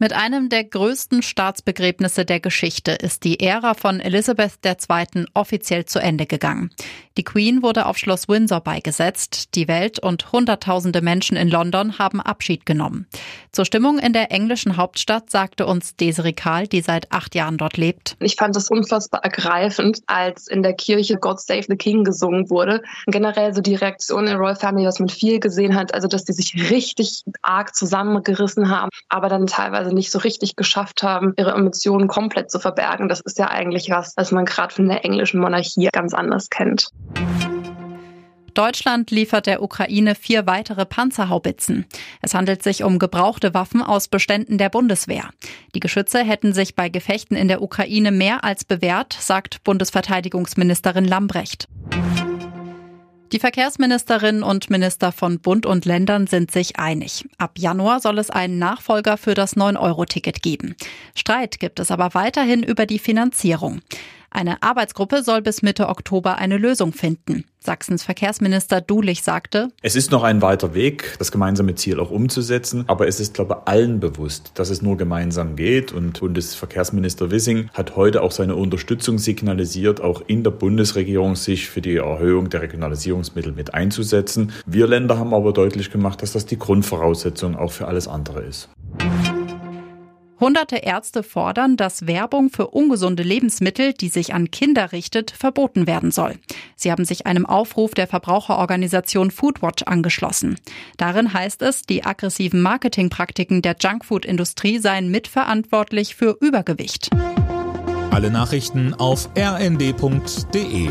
Mit einem der größten Staatsbegräbnisse der Geschichte ist die Ära von Elizabeth II. offiziell zu Ende gegangen. Die Queen wurde auf Schloss Windsor beigesetzt. Die Welt und Hunderttausende Menschen in London haben Abschied genommen. Zur Stimmung in der englischen Hauptstadt sagte uns Desiree Kahl, die seit acht Jahren dort lebt. Ich fand es unfassbar ergreifend, als in der Kirche God Save the King gesungen wurde. Generell so die Reaktion in Royal Family, was man viel gesehen hat, also dass die sich richtig arg zusammengerissen haben, aber dann teilweise nicht so richtig geschafft haben, ihre Emotionen komplett zu verbergen. Das ist ja eigentlich was, was man gerade von der englischen Monarchie ganz anders kennt. Deutschland liefert der Ukraine vier weitere Panzerhaubitzen. Es handelt sich um gebrauchte Waffen aus Beständen der Bundeswehr. Die Geschütze hätten sich bei Gefechten in der Ukraine mehr als bewährt, sagt Bundesverteidigungsministerin Lambrecht. Die Verkehrsministerinnen und Minister von Bund und Ländern sind sich einig. Ab Januar soll es einen Nachfolger für das 9-Euro-Ticket geben. Streit gibt es aber weiterhin über die Finanzierung. Eine Arbeitsgruppe soll bis Mitte Oktober eine Lösung finden. Sachsens Verkehrsminister Dulich sagte, Es ist noch ein weiter Weg, das gemeinsame Ziel auch umzusetzen, aber es ist, glaube ich, allen bewusst, dass es nur gemeinsam geht. Und Bundesverkehrsminister Wissing hat heute auch seine Unterstützung signalisiert, auch in der Bundesregierung sich für die Erhöhung der Regionalisierungsmittel mit einzusetzen. Wir Länder haben aber deutlich gemacht, dass das die Grundvoraussetzung auch für alles andere ist. Hunderte Ärzte fordern, dass Werbung für ungesunde Lebensmittel, die sich an Kinder richtet, verboten werden soll. Sie haben sich einem Aufruf der Verbraucherorganisation Foodwatch angeschlossen. Darin heißt es, die aggressiven Marketingpraktiken der Junkfood-Industrie seien mitverantwortlich für Übergewicht. Alle Nachrichten auf rnd.de